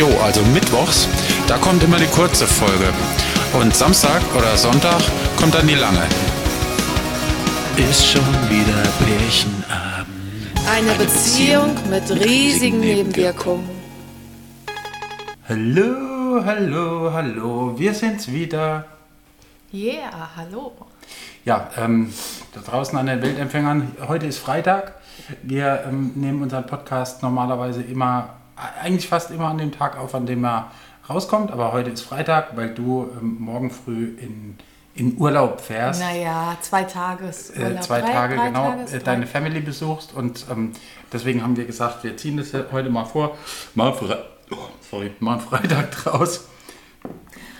Jo, also mittwochs, da kommt immer die kurze Folge. Und Samstag oder Sonntag kommt dann die lange. Ist schon wieder Pärchenabend. Eine Beziehung mit riesigen Nebenwirkungen. Hallo, hallo, hallo. Wir sind's wieder. Yeah, hallo. Ja, ähm, da draußen an den Weltempfängern. Heute ist Freitag. Wir ähm, nehmen unseren Podcast normalerweise immer, eigentlich fast immer an dem Tag auf, an dem er rauskommt. Aber heute ist Freitag, weil du ähm, morgen früh in, in Urlaub fährst. Naja, zwei Tages Äh, zwei Drei- Tage, drei genau, Tages- äh, deine Family besuchst. Und ähm, deswegen haben wir gesagt, wir ziehen das heute mal vor. Mal, Fre oh, sorry, mal Freitag draus.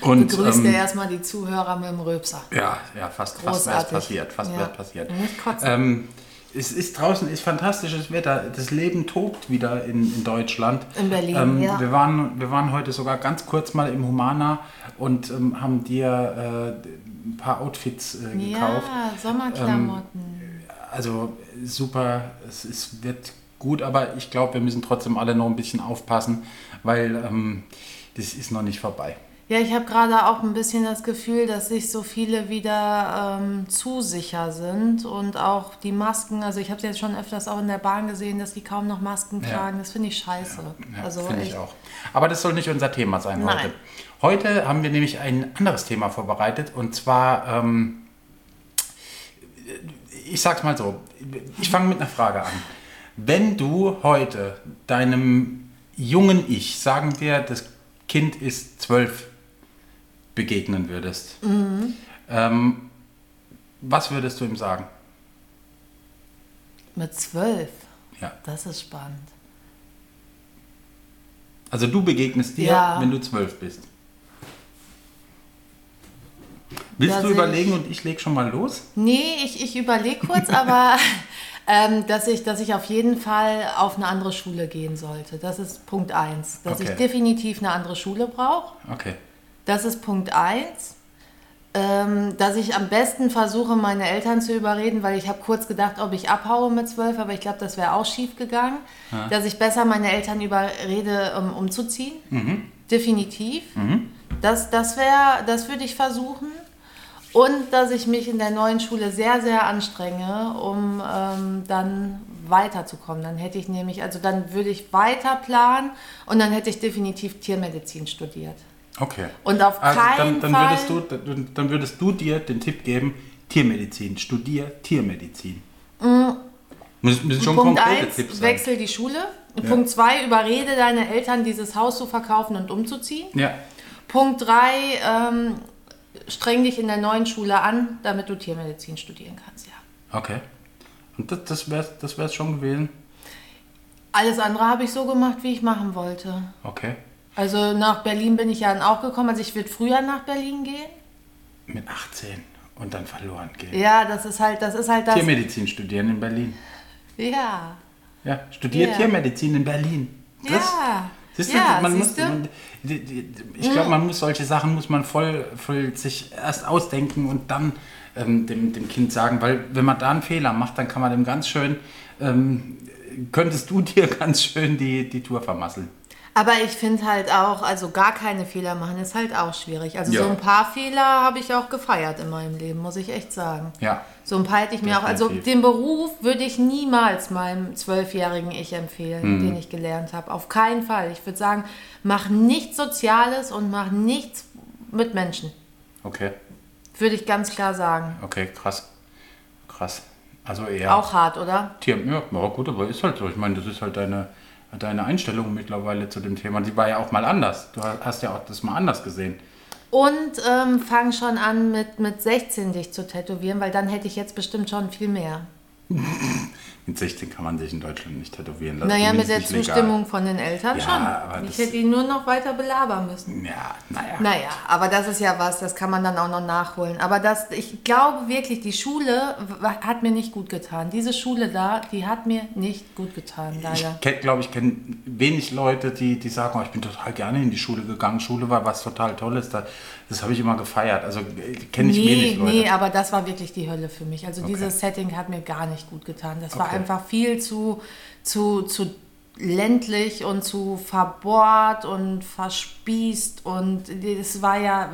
Und, Begrüßt ähm, erstmal die Zuhörer mit dem Röpser. Ja, ja, fast, fast wäre es Großartig. passiert. Fast Ja. passiert. Nicht kotzen. Ähm, es ist draußen ist fantastisches Wetter. Das Leben tobt wieder in, in Deutschland. In Berlin, ähm, ja. Wir waren, wir waren heute sogar ganz kurz mal im Humana und ähm, haben dir äh, ein paar Outfits äh, gekauft. Ja, Sommerklamotten. Also super, es ist, wird gut, aber ich glaube, wir müssen trotzdem alle noch ein bisschen aufpassen, weil ähm, das ist noch nicht vorbei. Ja, ich habe gerade auch ein bisschen das Gefühl, dass sich so viele wieder ähm, zu sicher sind und auch die Masken, also ich habe es jetzt schon öfters auch in der Bahn gesehen, dass die kaum noch Masken Ja. tragen. Das finde ich scheiße. Ja, also finde ich auch. Aber das soll nicht unser Thema sein Nein. heute. Heute haben wir nämlich ein anderes Thema vorbereitet und zwar, ähm, ich sag's mal so, ich fange mit einer Frage an. Wenn du heute deinem jungen Ich, sagen wir, das Kind ist zwölf, begegnen würdest, ähm, was würdest du ihm sagen? Mit zwölf. Ja. Das ist spannend. Also du begegnest dir, Ja. wenn du zwölf bist. Willst Da du überlegen ich- und ich leg schon mal los? Nee, ich, ich überlege kurz, aber ähm, dass, ich, dass ich auf jeden Fall auf eine andere Schule gehen sollte. Das ist Punkt eins. Dass Okay. ich definitiv eine andere Schule brauche. Okay. Das ist Punkt eins. Ähm, dass ich am besten versuche, meine Eltern zu überreden, weil ich habe kurz gedacht, ob ich abhaue mit zwölf, aber ich glaube, das wäre auch schief gegangen. Dass ich besser meine Eltern überrede, um umzuziehen. Definitiv. Das, das, wär, das würde ich versuchen. Und dass ich mich in der neuen Schule sehr, sehr anstrenge, um ähm, dann weiterzukommen. Dann hätte ich nämlich, also dann würde ich weiter planen und dann hätte ich definitiv Tiermedizin studiert. Okay. Und auf Also keinen dann, dann, Fall. würdest du, dann, dann würdest du dir den Tipp geben, Tiermedizin, studier Tiermedizin. Müssen, müssen schon Punkt konkrete 1, Tipps sein. wechsel die Schule. Punkt 2, überrede deine Eltern, dieses Haus zu verkaufen und umzuziehen. Ja, Punkt 3, ähm, streng dich in der neuen Schule an, damit du Tiermedizin studieren kannst. Ja. okay. Und das, das wäre das wär's schon gewesen? Alles andere habe ich so gemacht, wie ich machen wollte. Okay. Also nach Berlin bin ich ja dann auch gekommen. Also ich würde früher nach Berlin gehen. Mit 18 und dann verloren gehen. Ja, das ist halt, das ist halt das. Tiermedizin studieren in Berlin. Ja. Ja, studier Ja. Tiermedizin in Berlin. Das, ja. Siehst du, ja, man muss, siehst du? man, ich glaube, man muss solche Sachen muss man voll, voll sich erst ausdenken und dann ähm, dem, dem Kind sagen, weil wenn man da einen Fehler macht, dann kann man dem ganz schön, ähm, könntest du dir ganz schön die, die Tour vermasseln. Aber ich finde halt auch, also gar keine Fehler machen ist halt auch schwierig. Also Ja. so ein paar Fehler habe ich auch gefeiert in meinem Leben, muss ich echt sagen. Ja. So ein paar hätte ich mir auch, also den Beruf würde ich niemals meinem zwölfjährigen Ich empfehlen, Hm. den ich gelernt habe. Auf keinen Fall. Ich würde sagen, mach nichts Soziales und mach nichts mit Menschen. Okay, Würde ich ganz klar sagen. okay, krass. Krass. Also eher Auch hart, oder? Tier, ja, ja, gut, aber ist halt so. Ich meine, das ist halt deine, deine Einstellung mittlerweile zu dem Thema. Die war ja auch mal anders. Du hast ja auch das mal anders gesehen. Und ähm, fang schon an, mit, mit 16 dich zu tätowieren, weil dann hätte ich jetzt bestimmt schon viel mehr. Mit 16 kann man sich in Deutschland nicht tätowieren lassen. Naja, mit der nicht legal. Zustimmung von den Eltern Ja, schon. Ich hätte ihn nur noch weiter belabern müssen. Ja, naja. Naja, aber das ist ja was, das kann man dann auch noch nachholen. Aber das, ich glaube wirklich, die Schule hat mir nicht gut getan. Diese Schule da, die hat mir nicht gut getan, leider. Ich glaube, ich kenne wenig Leute, die, die sagen, oh, ich bin total gerne in die Schule gegangen. Schule war was total Tolles. Da, das habe ich immer gefeiert. Also äh, kenne ich Nee, wenig Leute. nee, aber das war wirklich die Hölle für mich. Also Okay. dieses Setting hat mir gar nicht gut getan. Das war Okay. einfach viel zu, zu, zu ländlich und zu verbohrt und verspießt und es war ja,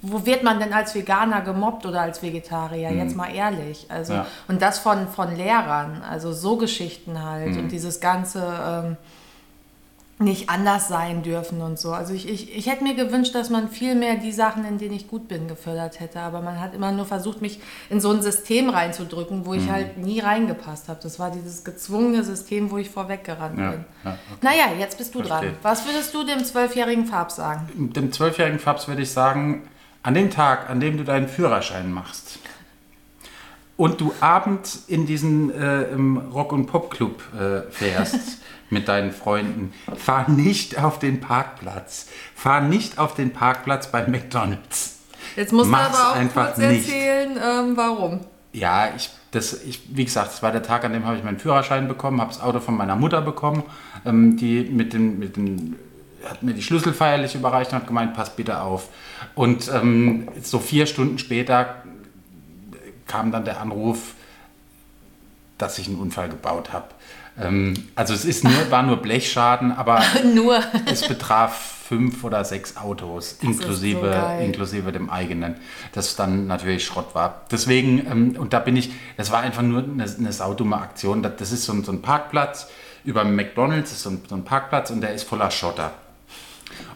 wo wird man denn als Veganer gemobbt oder als Vegetarier? Mhm. Jetzt mal ehrlich. Also, ja. Und das von, von Lehrern, also so Geschichten halt mhm. und dieses ganze ähm, nicht anders sein dürfen und so. Also ich, ich, ich hätte mir gewünscht, dass man viel mehr die Sachen, in denen ich gut bin, gefördert hätte. Aber man hat immer nur versucht, mich in so ein System reinzudrücken, wo ich mhm. halt nie reingepasst habe. Das war dieses gezwungene System, wo ich vorweggerannt ja, bin. Ja, okay. Naja, jetzt bist du Verstehe. dran. Was würdest du dem zwölfjährigen Fabs sagen? Dem zwölfjährigen Fabs würde ich sagen, an dem Tag, an dem du deinen Führerschein machst, und du abends in diesen äh, Rock- und Pop-Club äh, fährst mit deinen Freunden, fahr nicht auf den Parkplatz. Fahr nicht auf den Parkplatz bei McDonalds. Jetzt musst Mach's du aber auch kurz erzählen, ähm, warum. Ja, ich, das, ich, wie gesagt, das war der Tag, an dem habe ich meinen Führerschein bekommen, habe das Auto von meiner Mutter bekommen, ähm, die mit den, mit den, hat mir die Schlüssel feierlich überreicht und hat gemeint, pass bitte auf. Und ähm, so vier Stunden später kam dann der Anruf, dass ich einen Unfall gebaut habe. Ähm, also es ist nur, war nur Blechschaden, aber nur. es betraf fünf oder sechs Autos, inklusive, so inklusive dem eigenen, das dann natürlich Schrott war. Deswegen, ähm, und da bin ich, das war einfach nur eine, eine saudumme Aktion. Das, das ist so ein, so ein Parkplatz über McDonalds, ist so ein, so ein Parkplatz und der ist voller Schotter.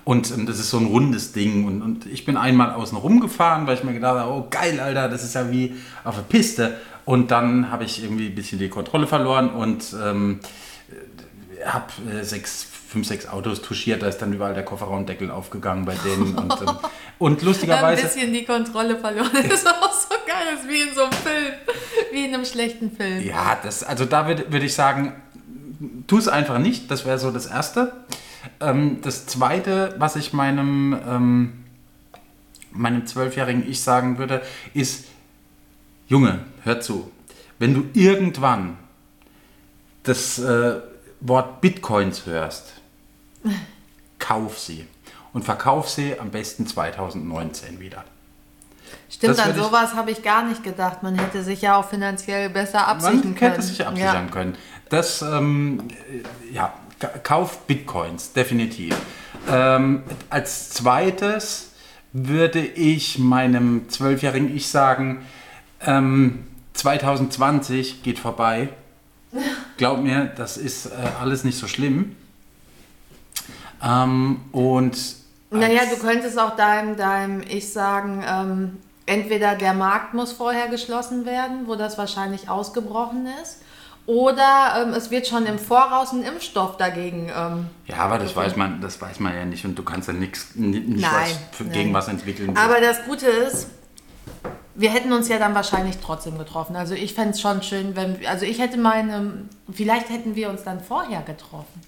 Und ähm, das ist so ein rundes Ding. Und, und ich bin einmal außen rumgefahren, weil ich mir gedacht habe, oh geil, Alter, das ist ja wie auf der Piste. Und dann habe ich irgendwie ein bisschen die Kontrolle verloren und ähm, habe äh, sechs, fünf, sechs Autos touchiert. Da ist dann überall der Kofferraumdeckel aufgegangen bei denen. Und, ähm, und lustigerweise. Ein bisschen die Kontrolle verloren. Das ist auch so geil. Das ist wie in so einem Film. Wie in einem schlechten Film. Ja, das, also da würde würd ich sagen, tu es einfach nicht. Das wäre so das Erste. Ähm, das Zweite, was ich meinem, ähm, meinem zwölfjährigen Ich sagen würde, ist, Junge, hör zu, wenn du irgendwann das äh, Wort Bitcoins hörst, kauf sie und verkauf sie am besten 2019 wieder. Stimmt, an sowas habe ich gar nicht gedacht. Man hätte sich ja auch finanziell besser absichern können. Man hätte sich absichern ja. können. Das, ähm, ja, kauf Bitcoins, definitiv. Ähm, als zweites würde ich meinem zwölfjährigen Ich sagen, ähm, 2020 geht vorbei. Glaub mir, das ist äh, alles nicht so schlimm. Ähm, und naja, du könntest auch deinem, deinem Ich sagen, ähm, entweder der Markt muss vorher geschlossen werden, wo das wahrscheinlich ausgebrochen ist, oder ähm, es wird schon im Voraus ein Impfstoff dagegen. Ähm, ja, aber das weiß man, das weiß man ja nicht und du kannst ja nichts nicht was gegen was entwickeln. Aber das Gute ist, wir hätten uns ja dann wahrscheinlich trotzdem getroffen. Also ich fände es schon schön, wenn, also ich hätte meine, vielleicht hätten wir uns dann vorher getroffen.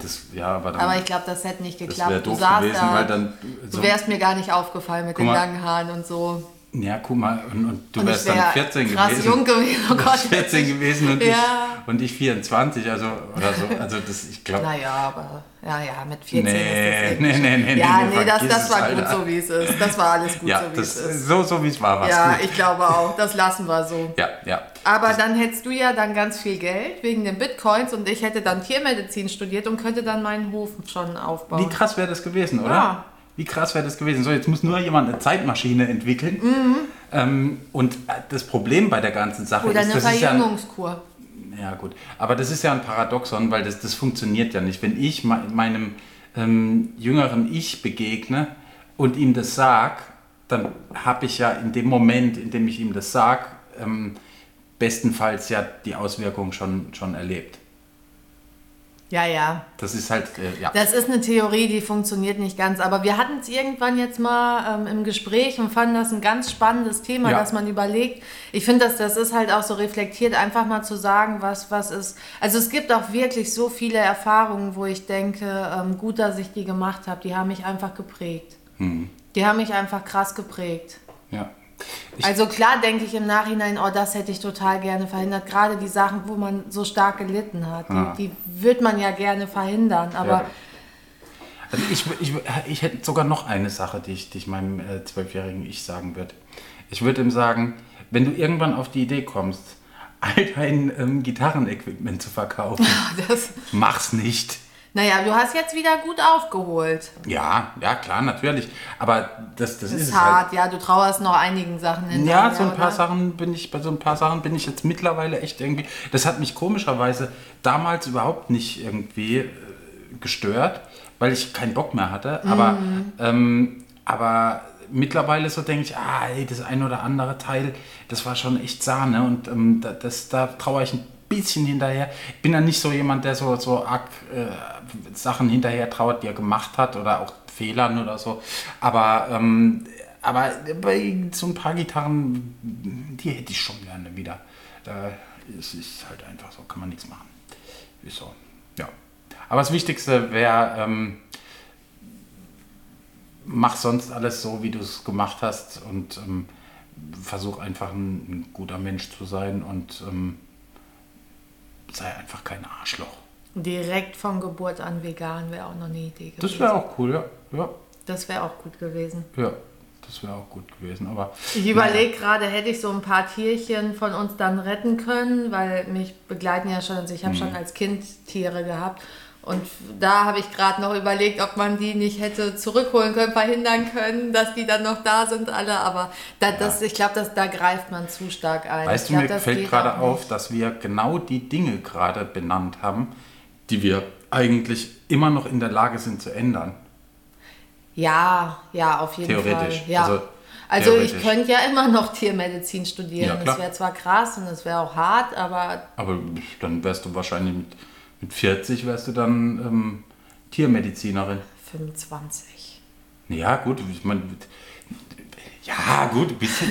Das, ja, aber, dann, aber ich glaube, das hätte nicht geklappt. Das du gewesen, da, dann, so, du wärst mir gar nicht aufgefallen mit den langen Haaren und so. Ja, guck mal, und, und du und wärst wär dann 14 krass gewesen. jung gewesen, oh Gott. 14 gewesen und, ja. ich, und ich 24, also oder so. Also das, ich glaube. Naja, aber ja, ja, mit 14 nee, ist das nee, nee, nee, Ja, nee, das, das war gut so, wie es ist. Das war alles gut ja, so, wie das, es ist. So, so wie es war, war Ja, gut. ich glaube auch. Das lassen wir so. Ja, ja. Aber das dann hättest du ja dann ganz viel Geld wegen den Bitcoins und ich hätte dann Tiermedizin studiert und könnte dann meinen Hof schon aufbauen. Wie krass wäre das gewesen, oder? Ja. Wie krass wäre das gewesen? So, jetzt muss nur jemand eine Zeitmaschine entwickeln. Mhm. Ähm, und das Problem bei der ganzen Sache Oder ist, eine Verjüngungskur. Ja, ja, gut. Aber das ist ja ein Paradoxon, weil das, das funktioniert ja nicht. Wenn ich meinem ähm, jüngeren Ich begegne und ihm das sage, dann habe ich ja in dem Moment, in dem ich ihm das sage, ähm, bestenfalls ja die Auswirkung schon, schon erlebt. Ja, ja. Das ist halt, äh, ja. Das ist eine Theorie, die funktioniert nicht ganz. Aber wir hatten es irgendwann jetzt mal ähm, im Gespräch und fanden das ein ganz spannendes Thema, ja. dass man überlegt. Ich finde, dass das ist halt auch so reflektiert, einfach mal zu sagen, was, was ist. Also es gibt auch wirklich so viele Erfahrungen, wo ich denke, ähm, gut, dass ich die gemacht habe. Die haben mich einfach geprägt. Mhm. Die haben mich einfach krass geprägt. Ja. Ich also klar denke ich im Nachhinein, oh, das hätte ich total gerne verhindert. Gerade die Sachen, wo man so stark gelitten hat, ah. die, die würde man ja gerne verhindern. Aber ja. also ich, ich, ich hätte sogar noch eine Sache, die ich, die ich meinem zwölfjährigen äh, Ich sagen würde. Ich würde ihm sagen, wenn du irgendwann auf die Idee kommst, all dein ähm, Gitarrenequipment zu verkaufen. Das, Mach's nicht. Naja, du hast jetzt wieder gut aufgeholt. Ja, ja, klar, natürlich. Aber das, das, Das ist ist halt. hart, ja, du trauerst noch einigen Sachen hinterher. Ja, so ein paar oder? Sachen bin ich, bei so ein paar Sachen bin ich jetzt mittlerweile echt irgendwie. Das hat mich komischerweise damals überhaupt nicht irgendwie äh, gestört, weil ich keinen Bock mehr hatte. Aber, Mhm. ähm, aber mittlerweile so denke ich, ah, ey, das ein oder andere Teil, das war schon echt Sahne und ähm, da, das, da traue ich ein bisschen hinterher. Ich bin ja nicht so jemand, der so, so arg äh, Sachen hinterher trauert, die er gemacht hat oder auch Fehlern oder so. Aber ähm, aber bei so ein paar Gitarren, die hätte ich schon gerne wieder. Äh, es ist halt einfach so, kann man nichts machen. Ist so, ja. Aber das Wichtigste wäre, ähm, mach sonst alles so, wie du es gemacht hast und ähm, versuch einfach ein, ein guter Mensch zu sein und ähm, sei einfach kein Arschloch. Direkt von Geburt an vegan wäre auch noch eine Idee gewesen. Das wäre auch cool, ja. Ja, Das wäre auch gut gewesen. ja. Das wäre auch gut gewesen. Aber Ich überlege gerade, hätte ich so ein paar Tierchen von uns dann retten können, weil mich begleiten ja schon, also ich habe schon als Kind Tiere gehabt. Und da habe ich gerade noch überlegt, ob man die nicht hätte zurückholen können, verhindern können, dass die dann noch da sind alle. Aber da, das, ich glaube, da greift man zu stark ein. Weißt ich du, glaub, mir das fällt gerade auf, dass wir genau die Dinge gerade benannt haben, die wir eigentlich immer noch in der Lage sind zu ändern. Ja, ja, auf jeden Theoretisch. Fall. Ja. Also, Also, ich könnte ja immer noch Tiermedizin studieren. Ja, das wäre zwar krass und es wäre auch hart, aber Aber dann wärst du wahrscheinlich mit, mit 40 wärst du dann ähm, Tiermedizinerin. 25. Ja, gut, ich meine, ja, gut, du bist,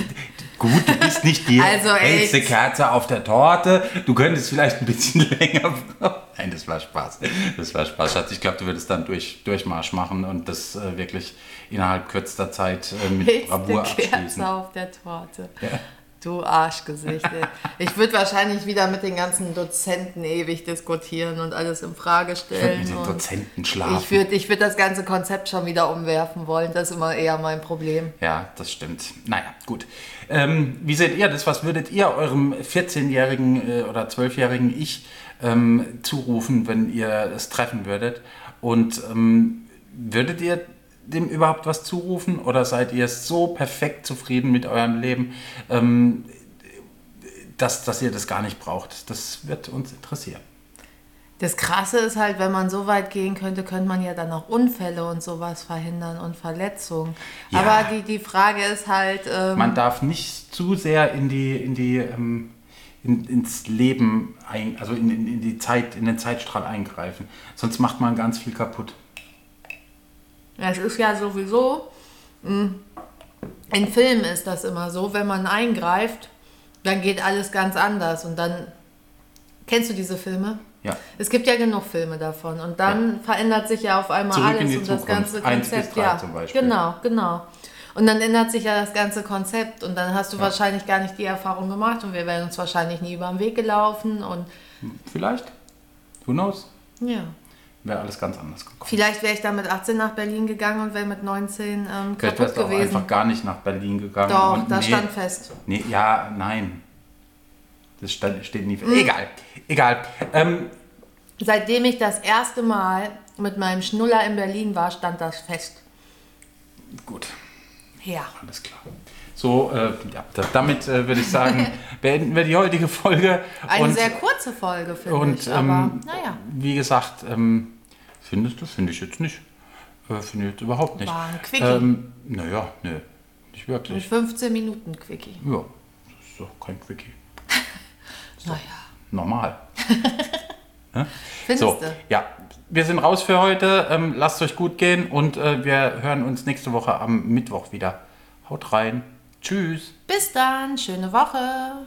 gut, du bist nicht die Also hellste. Kerze auf der Torte. Du könntest vielleicht ein bisschen länger. Nein, das war Spaß. Das war Spaß, Schatz. Ich glaube, du würdest dann durch, Durchmarsch machen und das äh, wirklich innerhalb kürzester Zeit äh, mit Bravour Hellste Kerze abschließen. auf der Torte. Du Arschgesicht. ey. Ich würde wahrscheinlich wieder mit den ganzen Dozenten ewig diskutieren und alles in Frage Ich würde stellen. mit den Dozenten schlafen. ich würde ich würd das ganze Konzept schon wieder umwerfen wollen. Das ist immer eher mein Problem. Ja, das stimmt. Naja, gut. Ähm, wie seht ihr das? Was würdet ihr eurem 14-jährigen äh, oder 12-jährigen Ich ähm, zurufen, wenn ihr es treffen würdet? Und ähm, würdet ihr dem überhaupt was zurufen oder seid ihr so perfekt zufrieden mit eurem Leben, ähm, dass, dass ihr das gar nicht braucht? Das wird uns interessieren. Das Krasse ist halt, wenn man so weit gehen könnte, könnte man ja dann auch Unfälle und sowas verhindern und Verletzungen. Ja. Aber die, die Frage ist halt, ähm, Man darf nicht zu sehr in die, in die ähm, in, ins Leben, ein, also in, in, in die Zeit, in den Zeitstrahl eingreifen. Sonst macht man ganz viel kaputt. Es ist ja sowieso, mh, in Filmen ist das immer so, wenn man eingreift, dann geht alles ganz anders und dann, kennst du diese Filme? Ja. Es gibt ja genug Filme davon und dann verändert sich ja auf einmal Zurück alles und das ganze Konzept. ja, zum Beispiel. genau, genau. Und dann ändert sich ja das ganze Konzept und dann hast du wahrscheinlich gar nicht die Erfahrung gemacht und wir wären uns wahrscheinlich nie über den Weg gelaufen und Vielleicht? Who knows? ja. Wäre alles ganz anders gekommen. Vielleicht wäre ich dann mit 18 nach Berlin gegangen und wäre mit 19 ähm, Vielleicht kaputt gewesen. einfach gar nicht nach Berlin gegangen. Doch, und das nee, stand fest. Nee, ja, nein. Das stand, steht nie. Egal, egal. Ähm, Seitdem ich das erste Mal mit meinem Schnuller in Berlin war, stand das fest. gut. Ja. Alles klar. So, äh, ja, da, damit äh, würde ich sagen, beenden wir die heutige Folge. Eine und, sehr kurze Folge, finde und ich. Aber ähm, naja, wie gesagt, ähm, findest du? Finde ich jetzt nicht. Äh, Finde ich jetzt überhaupt nicht. War ein Quickie. Ähm, naja, nö, nicht wirklich. 15 Minuten Quickie. Ja, das ist doch kein Quickie. Naja, Normal. findest So, du? ja, wir sind raus für heute. Ähm, lasst euch gut gehen und äh, wir hören uns nächste Woche am Mittwoch wieder. Haut rein. Tschüss. Bis dann, schöne Woche.